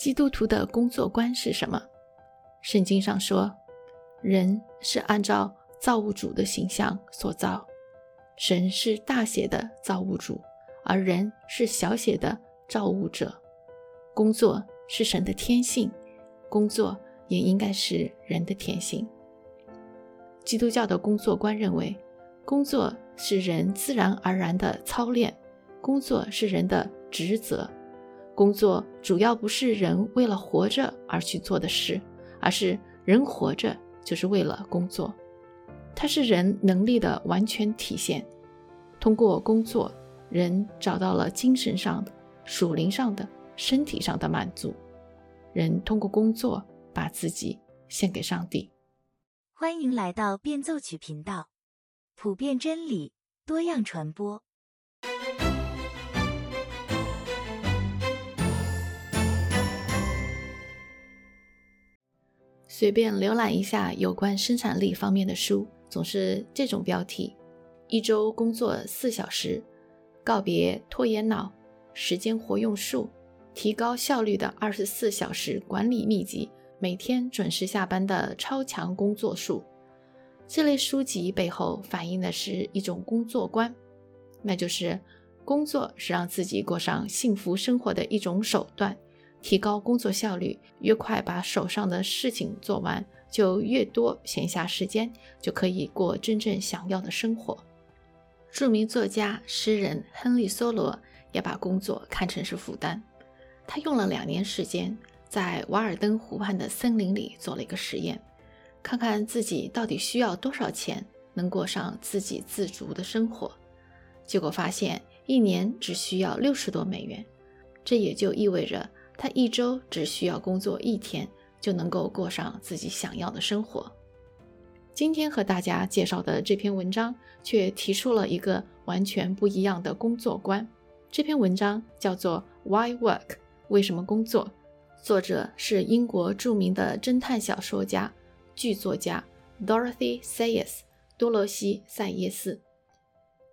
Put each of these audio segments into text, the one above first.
基督徒的工作观是什么？圣经上说，人是按照造物主的形象所造，神是大写的造物主，而人是小写的造物者。工作是神的天性，工作也应该是人的天性。基督教的工作观认为，工作是人自然而然的操练，工作是人的职责。工作主要不是人为了活着而去做的事，而是人活着就是为了工作。它是人能力的完全体现。通过工作，人找到了精神上的、属灵上的、身体上的满足。人通过工作把自己献给上帝。欢迎来到变奏曲频道，普遍真理，多样传播。随便浏览一下有关生产力方面的书，总是这种标题：一周工作四小时，告别拖延脑，时间活用术，提高效率的二十四小时管理秘籍。每天准时下班的超强工作术，这类书籍背后反映的是一种工作观，那就是工作是让自己过上幸福生活的一种手段。提高工作效率，越快把手上的事情做完，就越多闲暇时间，就可以过真正想要的生活。著名作家、诗人亨利·梭罗也把工作看成是负担，他用了两年时间。在瓦尔登湖畔的森林里做了一个实验，看看自己到底需要多少钱能过上自给自足的生活。结果发现，一年只需要六十多美元，这也就意味着他一周只需要工作一天就能够过上自己想要的生活。今天和大家介绍的这篇文章却提出了一个完全不一样的工作观。这篇文章叫做 “Why Work？为什么工作？”作者是英国著名的侦探小说家、剧作家 Dorothy Sayers（ 多罗西·塞耶斯）。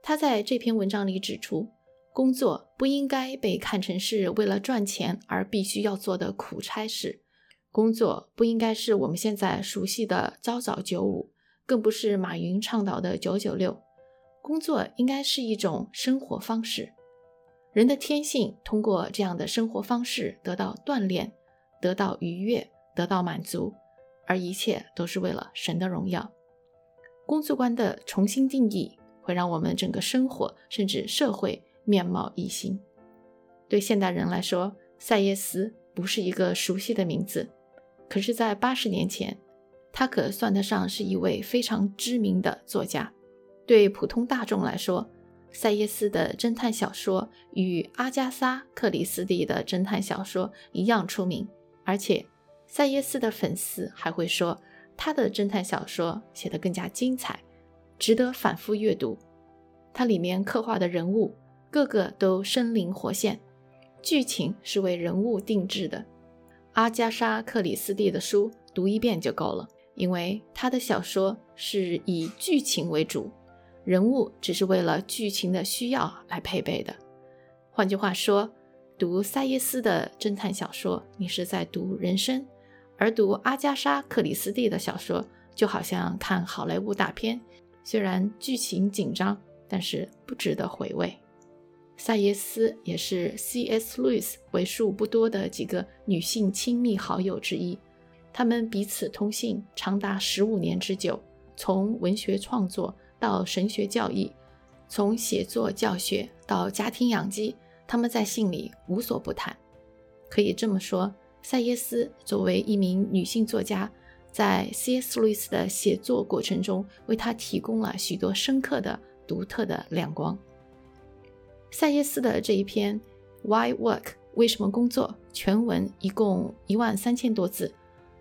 他在这篇文章里指出，工作不应该被看成是为了赚钱而必须要做的苦差事，工作不应该是我们现在熟悉的朝早九五，更不是马云倡导的九九六。工作应该是一种生活方式，人的天性通过这样的生活方式得到锻炼。得到愉悦，得到满足，而一切都是为了神的荣耀。工作观的重新定义，会让我们整个生活甚至社会面貌一新。对现代人来说，塞耶斯不是一个熟悉的名字，可是，在八十年前，他可算得上是一位非常知名的作家。对普通大众来说，塞耶斯的侦探小说与阿加莎·克里斯蒂的侦探小说一样出名。而且，塞耶斯的粉丝还会说，他的侦探小说写得更加精彩，值得反复阅读。它里面刻画的人物，个个都生灵活现，剧情是为人物定制的。阿加莎·克里斯蒂的书读一遍就够了，因为他的小说是以剧情为主，人物只是为了剧情的需要来配备的。换句话说。读塞耶斯的侦探小说，你是在读人生；而读阿加莎·克里斯蒂的小说，就好像看好莱坞大片，虽然剧情紧张，但是不值得回味。塞耶斯也是 C.S. 路易斯为数不多的几个女性亲密好友之一，他们彼此通信长达十五年之久，从文学创作到神学教义，从写作教学到家庭养鸡。他们在信里无所不谈，可以这么说，塞耶斯作为一名女性作家，在 C.S. 路易斯的写作过程中，为他提供了许多深刻的、独特的亮光。塞耶斯的这一篇《Why Work？为什么工作》全文一共一万三千多字，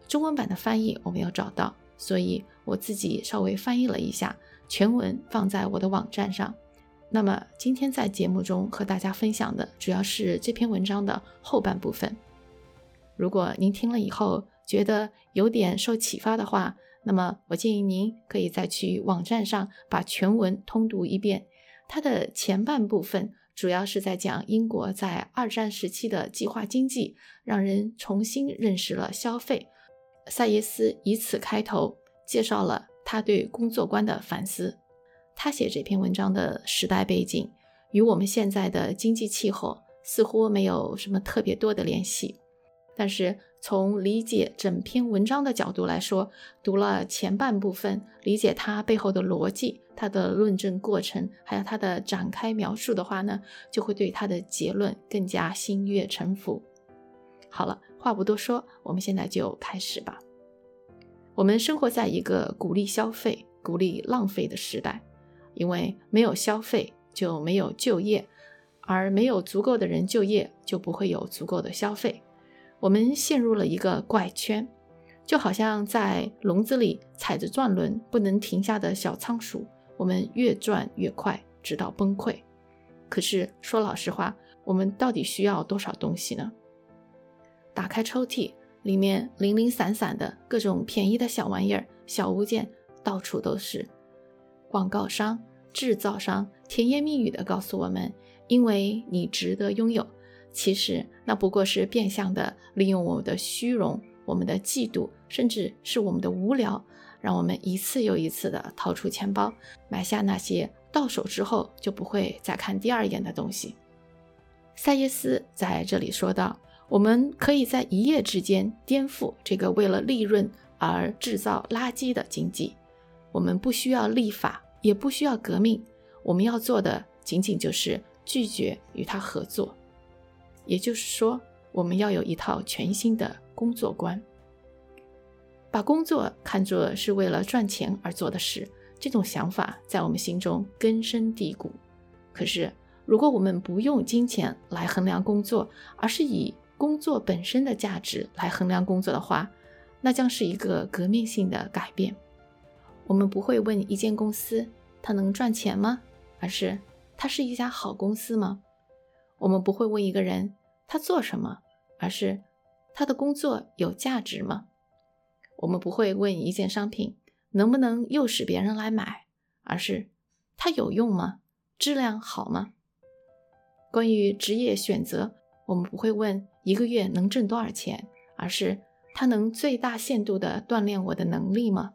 中文版的翻译我没有找到，所以我自己稍微翻译了一下，全文放在我的网站上。那么今天在节目中和大家分享的主要是这篇文章的后半部分。如果您听了以后觉得有点受启发的话，那么我建议您可以再去网站上把全文通读一遍。它的前半部分主要是在讲英国在二战时期的计划经济，让人重新认识了消费。塞耶斯以此开头，介绍了他对工作观的反思。他写这篇文章的时代背景，与我们现在的经济气候似乎没有什么特别多的联系，但是。从理解整篇文章的角度来说，读了前半部分，理解它背后的逻辑、它的论证过程，还有它的展开描述的话呢，就会对它的结论更加心悦诚服。好了，话不多说，我们现在就开始吧。我们生活在一个鼓励消费、鼓励浪费的时代，因为没有消费就没有就业，而没有足够的人就业，就不会有足够的消费。我们陷入了一个怪圈，就好像在笼子里踩着转轮不能停下的小仓鼠，我们越转越快，直到崩溃。可是说老实话，我们到底需要多少东西呢？打开抽屉，里面零零散散的各种便宜的小玩意儿、小物件到处都是。广告商、制造商甜言蜜语地告诉我们：“因为你值得拥有。”其实那不过是变相的利用我们的虚荣、我们的嫉妒，甚至是我们的无聊，让我们一次又一次的掏出钱包，买下那些到手之后就不会再看第二眼的东西。塞耶斯在这里说道：“我们可以在一夜之间颠覆这个为了利润而制造垃圾的经济。我们不需要立法，也不需要革命，我们要做的仅仅就是拒绝与他合作。”也就是说，我们要有一套全新的工作观，把工作看作是为了赚钱而做的事。这种想法在我们心中根深蒂固。可是，如果我们不用金钱来衡量工作，而是以工作本身的价值来衡量工作的话，那将是一个革命性的改变。我们不会问一间公司它能赚钱吗？而是它是一家好公司吗？我们不会问一个人他做什么，而是他的工作有价值吗？我们不会问一件商品能不能诱使别人来买，而是它有用吗？质量好吗？关于职业选择，我们不会问一个月能挣多少钱，而是它能最大限度地锻炼我的能力吗？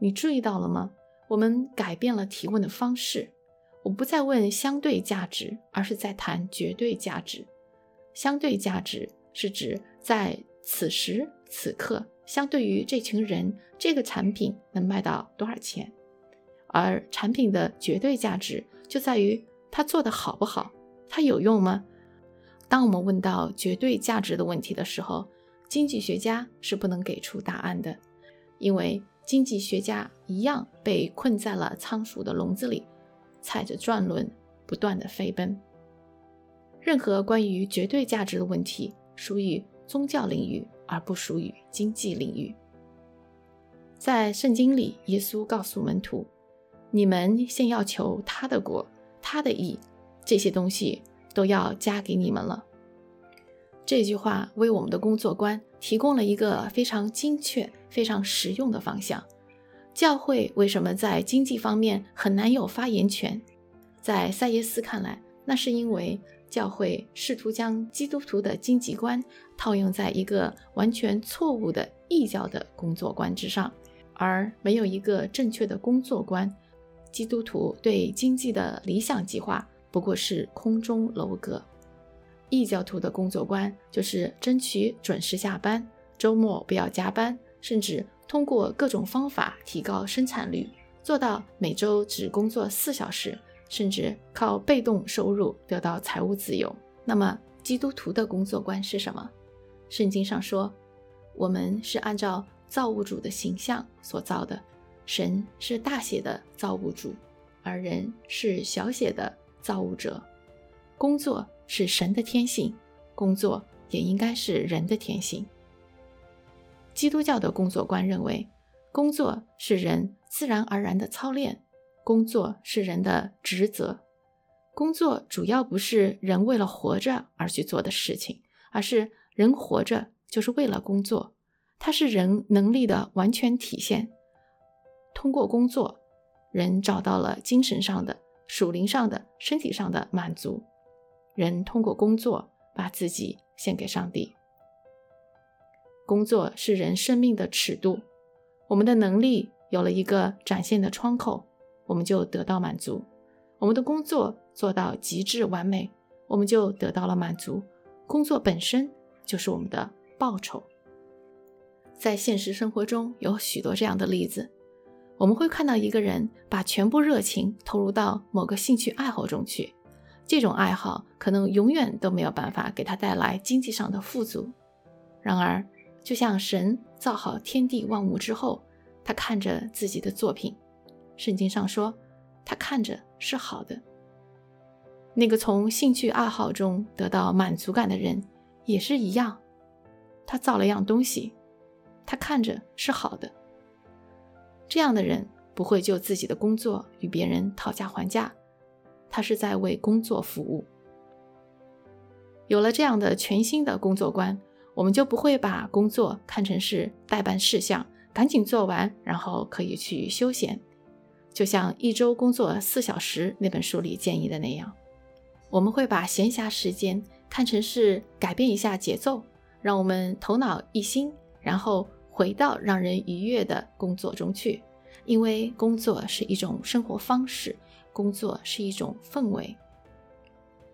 你注意到了吗？我们改变了提问的方式。我不再问相对价值，而是在谈绝对价值。相对价值是指在此时此刻，相对于这群人，这个产品能卖到多少钱；而产品的绝对价值就在于它做的好不好，它有用吗？当我们问到绝对价值的问题的时候，经济学家是不能给出答案的，因为经济学家一样被困在了仓鼠的笼子里。踩着转轮，不断的飞奔。任何关于绝对价值的问题，属于宗教领域，而不属于经济领域。在圣经里，耶稣告诉门徒：“你们先要求他的国，他的义，这些东西都要加给你们了。”这句话为我们的工作观提供了一个非常精确、非常实用的方向。教会为什么在经济方面很难有发言权？在塞耶斯看来，那是因为教会试图将基督徒的经济观套用在一个完全错误的异教的工作观之上，而没有一个正确的工作观。基督徒对经济的理想计划不过是空中楼阁，异教徒的工作观就是争取准时下班，周末不要加班，甚至。通过各种方法提高生产率，做到每周只工作四小时，甚至靠被动收入得到财务自由。那么，基督徒的工作观是什么？圣经上说，我们是按照造物主的形象所造的，神是大写的造物主，而人是小写的造物者。工作是神的天性，工作也应该是人的天性。基督教的工作观认为，工作是人自然而然的操练，工作是人的职责。工作主要不是人为了活着而去做的事情，而是人活着就是为了工作，它是人能力的完全体现。通过工作，人找到了精神上的、属灵上的、身体上的满足。人通过工作把自己献给上帝。工作是人生命的尺度，我们的能力有了一个展现的窗口，我们就得到满足。我们的工作做到极致完美，我们就得到了满足。工作本身就是我们的报酬。在现实生活中有许多这样的例子。我们会看到一个人把全部热情投入到某个兴趣爱好中去，这种爱好可能永远都没有办法给他带来经济上的富足。然而，就像神造好天地万物之后，他看着自己的作品，圣经上说，他看着是好的。那个从兴趣爱好中得到满足感的人也是一样，他造了样东西，他看着是好的。这样的人不会就自己的工作与别人讨价还价，他是在为工作服务。有了这样的全新的工作观，我们就不会把工作看成是代办事项，赶紧做完，然后可以去休闲。就像一周工作四小时那本书里建议的那样，我们会把闲暇时间看成是改变一下节奏，让我们头脑一新，然后。回到让人愉悦的工作中去，因为工作是一种生活方式，工作是一种氛围。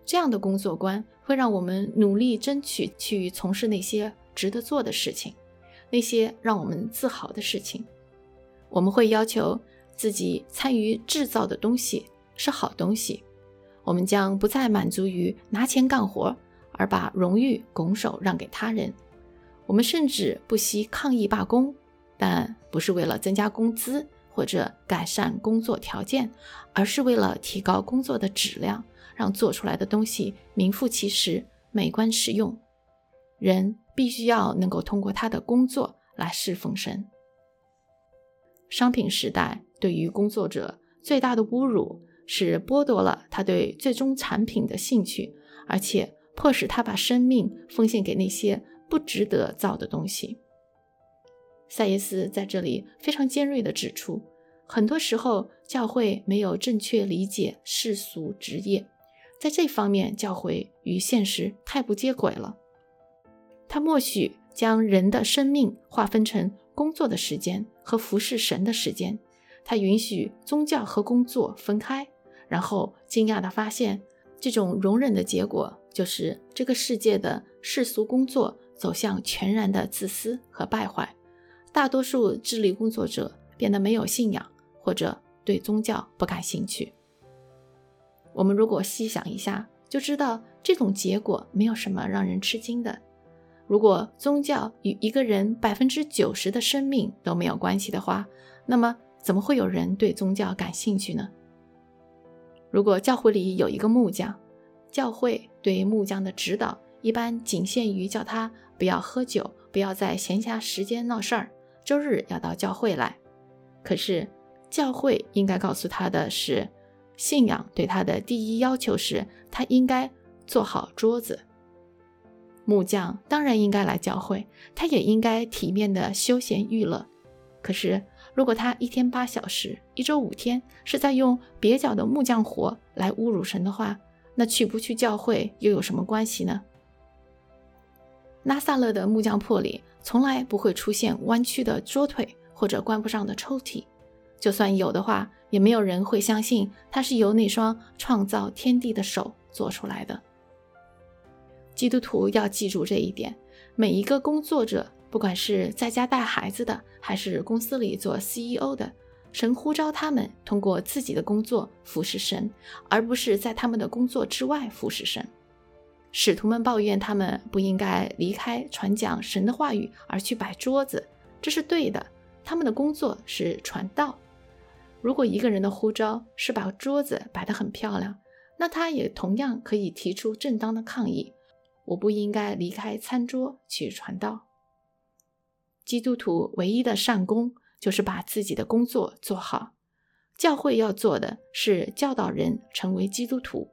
这样的工作观会让我们努力争取去从事那些值得做的事情，那些让我们自豪的事情。我们会要求自己参与制造的东西是好东西。我们将不再满足于拿钱干活，而把荣誉拱手让给他人。我们甚至不惜抗议罢工，但不是为了增加工资或者改善工作条件，而是为了提高工作的质量，让做出来的东西名副其实、美观实用。人必须要能够通过他的工作来侍奉神。商品时代对于工作者最大的侮辱是剥夺了他对最终产品的兴趣，而且迫使他把生命奉献给那些。不值得造的东西。赛耶斯在这里非常尖锐地指出，很多时候教会没有正确理解世俗职业，在这方面教会与现实太不接轨了。他默许将人的生命划分成工作的时间和服侍神的时间，他允许宗教和工作分开，然后惊讶地发现，这种容忍的结果就是这个世界的世俗工作。走向全然的自私和败坏，大多数智力工作者变得没有信仰，或者对宗教不感兴趣。我们如果细想一下，就知道这种结果没有什么让人吃惊的。如果宗教与一个人百分之九十的生命都没有关系的话，那么怎么会有人对宗教感兴趣呢？如果教会里有一个木匠，教会对木匠的指导。一般仅限于叫他不要喝酒，不要在闲暇时间闹事儿，周日要到教会来。可是教会应该告诉他的是，信仰对他的第一要求是他应该做好桌子。木匠当然应该来教会，他也应该体面的休闲娱乐。可是如果他一天八小时，一周五天是在用蹩脚的木匠活来侮辱神的话，那去不去教会又有什么关系呢？拉萨勒的木匠铺里从来不会出现弯曲的桌腿或者关不上的抽屉，就算有的话，也没有人会相信它是由那双创造天地的手做出来的。基督徒要记住这一点：每一个工作者，不管是在家带孩子的，还是公司里做 CEO 的，神呼召他们通过自己的工作服侍神，而不是在他们的工作之外服侍神。使徒们抱怨他们不应该离开传讲神的话语而去摆桌子，这是对的。他们的工作是传道。如果一个人的呼召是把桌子摆得很漂亮，那他也同样可以提出正当的抗议：我不应该离开餐桌去传道。基督徒唯一的善功就是把自己的工作做好。教会要做的是教导人成为基督徒。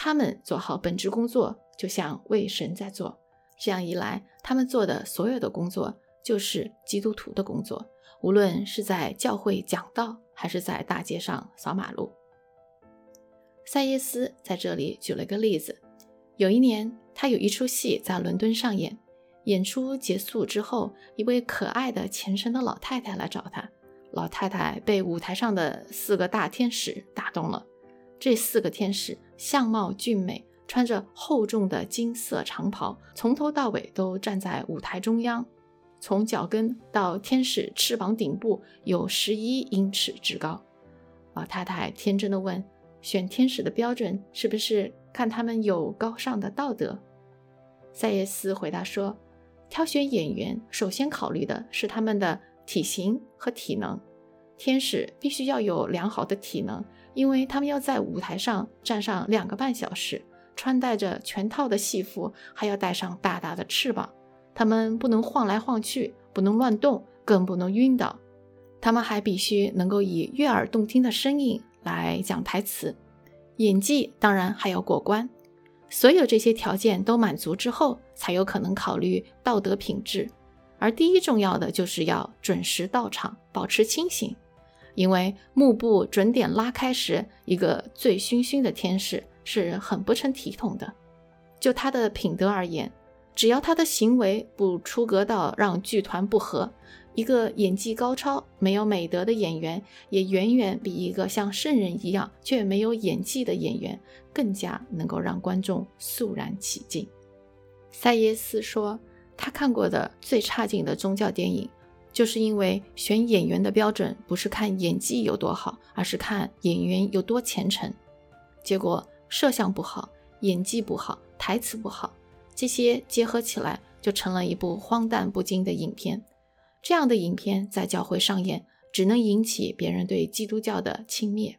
他们做好本职工作，就像为神在做。这样一来，他们做的所有的工作就是基督徒的工作，无论是在教会讲道，还是在大街上扫马路。塞耶斯在这里举了个例子：有一年，他有一出戏在伦敦上演，演出结束之后，一位可爱的虔诚的老太太来找他。老太太被舞台上的四个大天使打动了。这四个天使相貌俊美，穿着厚重的金色长袍，从头到尾都站在舞台中央，从脚跟到天使翅膀顶部有十一英尺之高。老太太天真的问。选天使的标准是不是看他们有高尚的道德？塞耶斯回答说：“挑选演员首先考虑的是他们的体型和体能。天使必须要有良好的体能，因为他们要在舞台上站上两个半小时，穿戴着全套的戏服，还要带上大大的翅膀。他们不能晃来晃去，不能乱动，更不能晕倒。他们还必须能够以悦耳动听的声音。”来讲台词，演技当然还要过关。所有这些条件都满足之后，才有可能考虑道德品质。而第一重要的就是要准时到场，保持清醒。因为幕布准点拉开时，一个醉醺醺的天使是很不成体统的。就他的品德而言，只要他的行为不出格到让剧团不和。一个演技高超、没有美德的演员，也远远比一个像圣人一样却没有演技的演员更加能够让观众肃然起敬。塞耶斯说，他看过的最差劲的宗教电影，就是因为选演员的标准不是看演技有多好，而是看演员有多虔诚。结果摄像不好，演技不好，台词不好，这些结合起来，就成了一部荒诞不经的影片。这样的影片在教会上演，只能引起别人对基督教的轻蔑。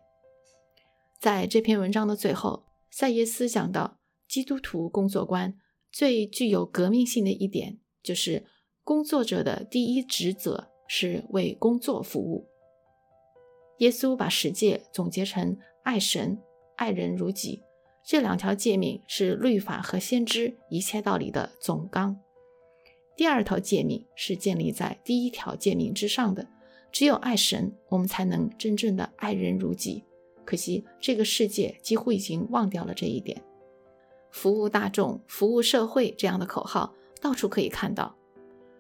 在这篇文章的最后，塞耶斯讲到，基督徒工作观最具有革命性的一点，就是工作者的第一职责是为工作服务。耶稣把十诫总结成爱神、爱人如己，这两条诫命是律法和先知一切道理的总纲。第二条诫命是建立在第一条诫命之上的，只有爱神，我们才能真正的爱人如己。可惜这个世界几乎已经忘掉了这一点。服务大众、服务社会这样的口号到处可以看到，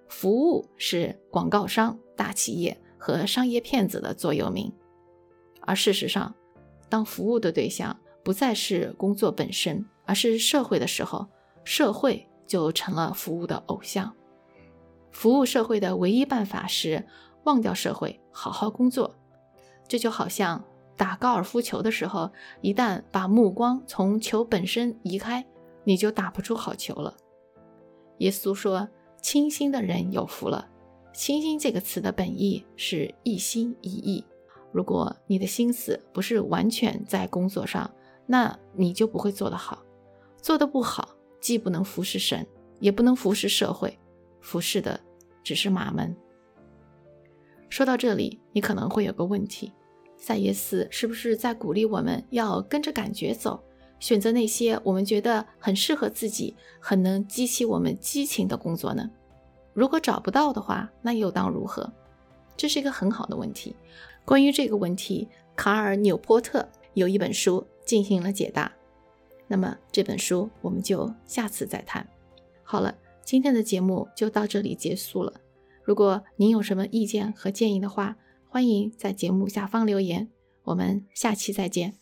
服务是广告商、大企业和商业骗子的座右铭。而事实上，当服务的对象不再是工作本身，而是社会的时候，社会就成了服务的偶像。服务社会的唯一办法是忘掉社会，好好工作。这就好像打高尔夫球的时候，一旦把目光从球本身移开，你就打不出好球了。耶稣说：“清心的人有福了。”“清心”这个词的本意是一心一意。如果你的心思不是完全在工作上，那你就不会做得好。做得不好，既不能服侍神，也不能服侍社会。服侍的只是马门。说到这里，你可能会有个问题：赛耶斯是不是在鼓励我们要跟着感觉走，选择那些我们觉得很适合自己、很能激起我们激情的工作呢？如果找不到的话，那又当如何？这是一个很好的问题。关于这个问题，卡尔纽波特有一本书进行了解答。那么这本书我们就下次再谈。好了。今天的节目就到这里结束了。如果您有什么意见和建议的话，欢迎在节目下方留言。我们下期再见。